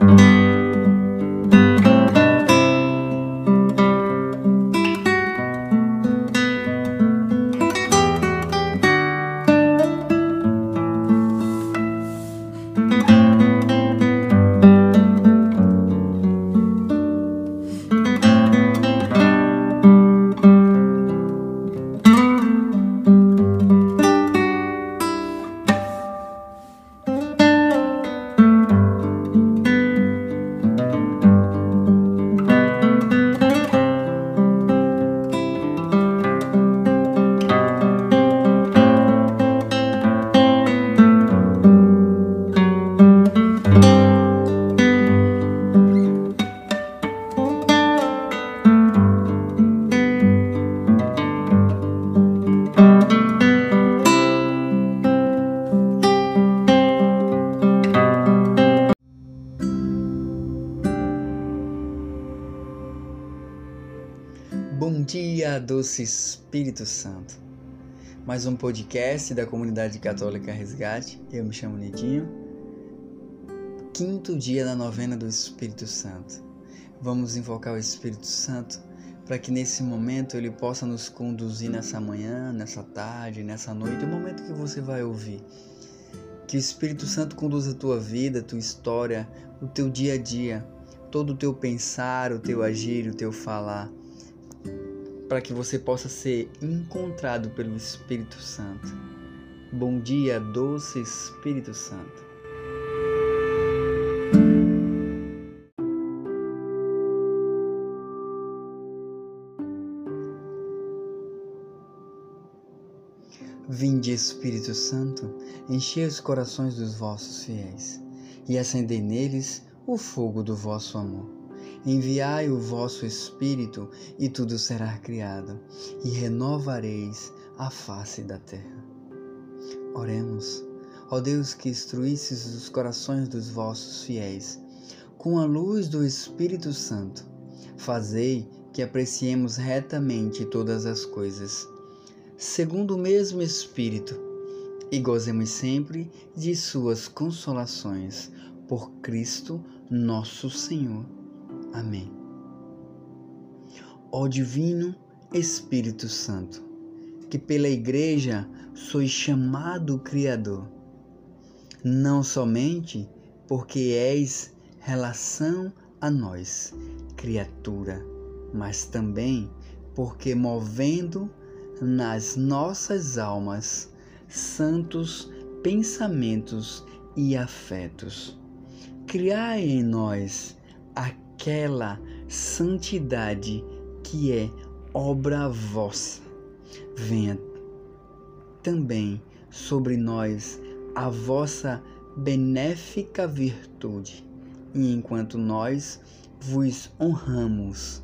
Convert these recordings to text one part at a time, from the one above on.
Bom dia, doce Espírito Santo. Mais um podcast da comunidade católica Resgate. Eu me chamo Nidinho. Quinto dia da novena do Espírito Santo. Vamos invocar o Espírito Santo para que nesse momento ele possa nos conduzir nessa manhã, nessa tarde, nessa noite, o momento que você vai ouvir. Que o Espírito Santo conduza a tua vida, a tua história, o teu dia a dia, todo o teu pensar, o teu agir, o teu falar para que você possa ser encontrado pelo Espírito Santo. Bom dia, doce Espírito Santo. Vinde, Espírito Santo, enchei os corações dos vossos fiéis e acendei neles o fogo do vosso amor. Enviai o vosso Espírito, e tudo será criado, e renovareis a face da terra. Oremos, ó Deus que instruísses os corações dos vossos fiéis, com a luz do Espírito Santo, fazei que apreciemos retamente todas as coisas, segundo o mesmo Espírito, e gozemos sempre de suas consolações, por Cristo nosso Senhor. Amém. Ó Divino Espírito Santo, que pela Igreja sois chamado Criador, não somente porque és relação a nós, criatura, mas também porque movendo nas nossas almas santos pensamentos e afetos. Criai em nós a aquela santidade que é obra vossa. Venha também sobre nós a vossa benéfica virtude, e enquanto nós vos honramos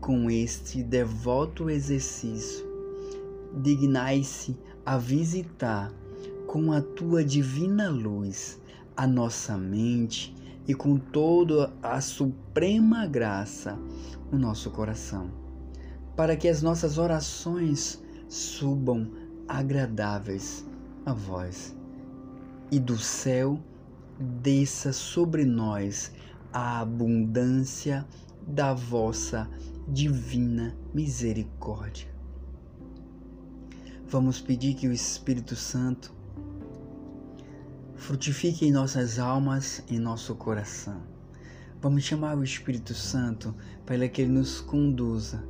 com este devoto exercício, dignai-se a visitar com a tua divina luz a nossa mente e com toda a suprema graça o nosso coração, para que as nossas orações subam agradáveis a vós e do céu desça sobre nós a abundância da vossa divina misericórdia. Vamos pedir que o Espírito Santo frutifique em nossas almas, em nosso coração. Vamos chamar o Espírito Santo para que ele nos conduza,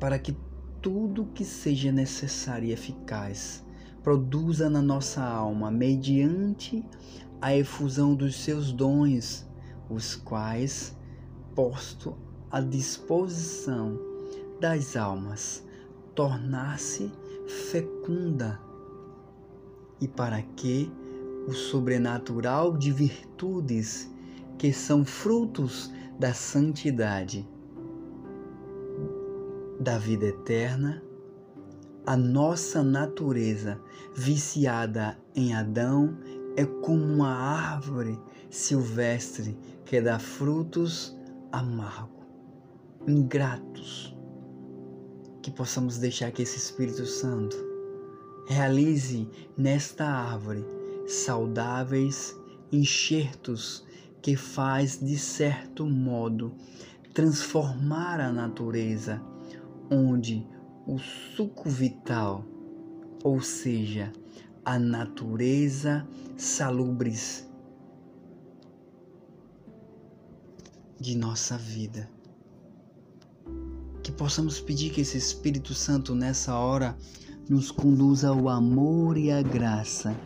para que tudo que seja necessário e eficaz produza na nossa alma, mediante a efusão dos seus dons, os quais posto à disposição das almas, tornar-se fecunda e para que o sobrenatural de virtudes que são frutos da santidade, da vida eterna, a nossa natureza viciada em Adão é como uma árvore silvestre que dá frutos amargos, ingratos. Que possamos deixar que esse Espírito Santo Realize nesta árvore saudáveis enxertos que faz, de certo modo, transformar a natureza, onde o suco vital, ou seja, a natureza salubres de nossa vida. Que possamos pedir que esse Espírito Santo nessa hora nos conduza ao amor e à graça.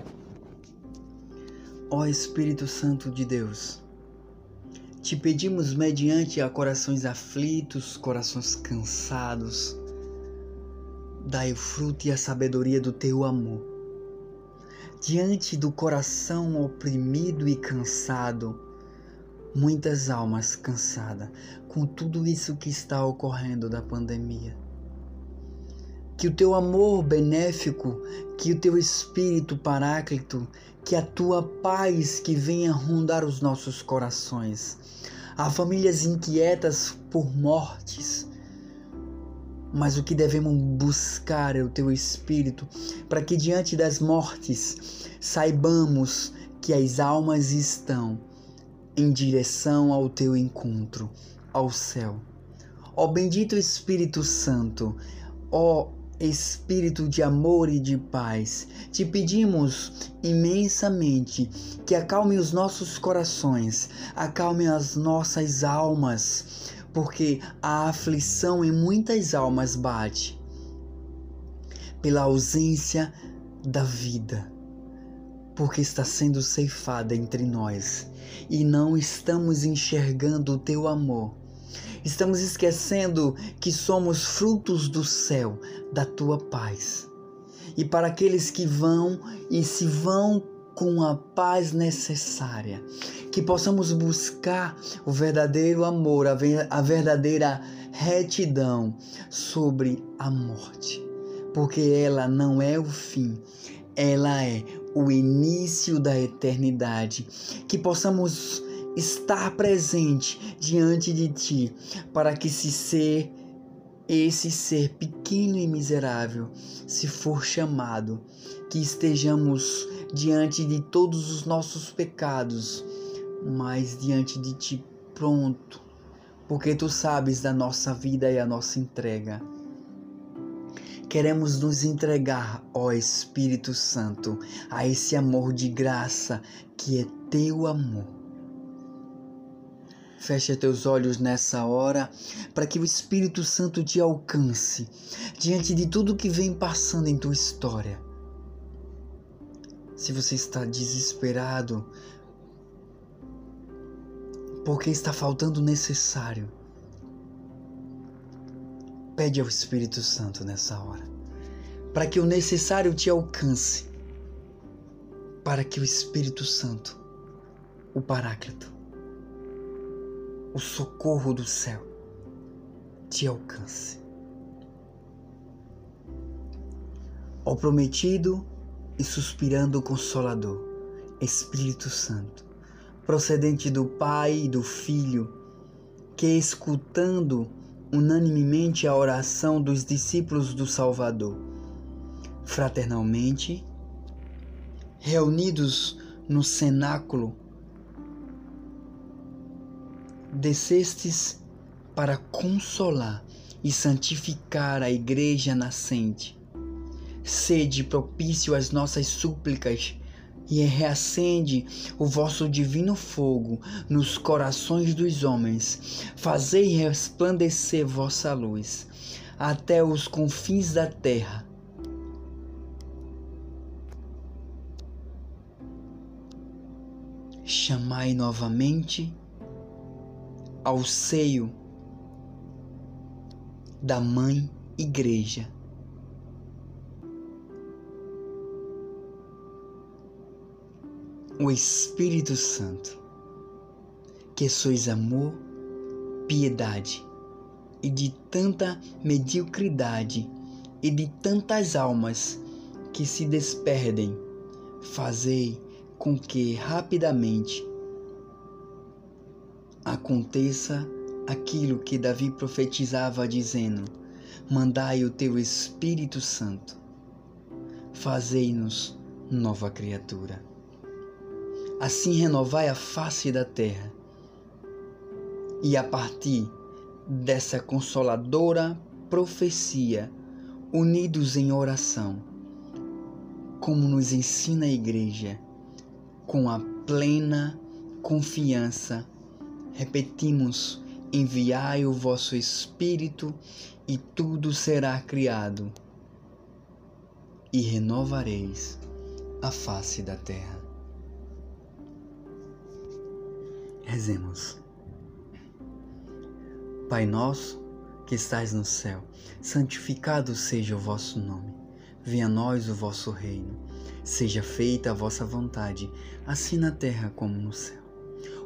Ó Espírito Santo de Deus, te pedimos mediante a corações aflitos, corações cansados, dai o fruto e a sabedoria do teu amor. Diante do coração oprimido e cansado, muitas almas cansadas com tudo isso que está ocorrendo da pandemia que o teu amor benéfico, que o teu espírito paráclito, que a tua paz que venha rondar os nossos corações. Há famílias inquietas por mortes, mas o que devemos buscar é o teu espírito, para que diante das mortes saibamos que as almas estão em direção ao teu encontro, ao céu. Ó bendito Espírito Santo, ó Espírito de amor e de paz, te pedimos imensamente que acalme os nossos corações, acalme as nossas almas, porque a aflição em muitas almas bate pela ausência da vida, porque está sendo ceifada entre nós e não estamos enxergando o teu amor Estamos esquecendo que somos frutos do céu, da tua paz. E para aqueles que vão e se vão com a paz necessária, que possamos buscar o verdadeiro amor, a verdadeira retidão sobre a morte, porque ela não é o fim, ela é o início da eternidade. Que possamos estar presente diante de ti, para que se ser esse ser pequeno e miserável, se for chamado, que estejamos diante de todos os nossos pecados, mas diante de ti pronto, porque tu sabes da nossa vida e a nossa entrega. Queremos nos entregar, ó Espírito Santo, a esse amor de graça que é teu amor Feche teus olhos nessa hora para que o Espírito Santo te alcance diante de tudo que vem passando em tua história. Se você está desesperado, porque está faltando o necessário, pede ao Espírito Santo nessa hora, para que o necessário te alcance, para que o Espírito Santo, o Paráclito, o socorro do céu te alcance. Ó prometido e suspirando Consolador, Espírito Santo, procedente do Pai e do Filho, que escutando unanimemente a oração dos discípulos do Salvador, fraternalmente, reunidos no cenáculo descestes para consolar e santificar a igreja nascente. Sede propício às nossas súplicas e reacende o vosso divino fogo nos corações dos homens. Fazei resplandecer vossa luz até os confins da terra. Chamai novamente ao seio da Mãe Igreja. O Espírito Santo, que sois amor, piedade e de tanta mediocridade e de tantas almas que se desperdem, fazei com que rapidamente aconteça aquilo que Davi profetizava, dizendo: Mandai o teu Espírito Santo, fazei-nos nova criatura. Assim renovai a face da terra E a partir dessa consoladora profecia, unidos em oração, como nos ensina a Igreja, com a plena confiança, repetimos: enviai o vosso Espírito e tudo será criado, e renovareis a face da terra. Rezemos. Pai nosso, que estais no céu, santificado seja o vosso nome. Venha a nós o vosso reino. Seja feita a vossa vontade, assim na terra como no céu.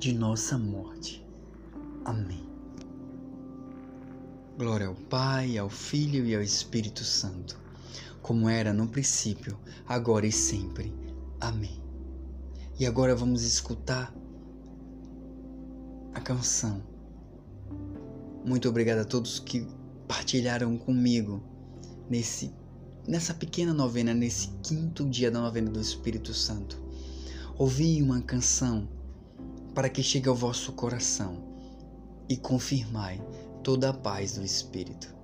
de nossa morte. Amém. Glória ao Pai, ao Filho e ao Espírito Santo, como era no princípio, agora e sempre. Amém. E agora vamos escutar a canção. Muito obrigado a todos que partilharam comigo nesse nessa pequena novena, nesse quinto dia da novena do Espírito Santo. Ouvi uma canção para que chegue ao vosso coração e confirmai toda a paz do Espírito.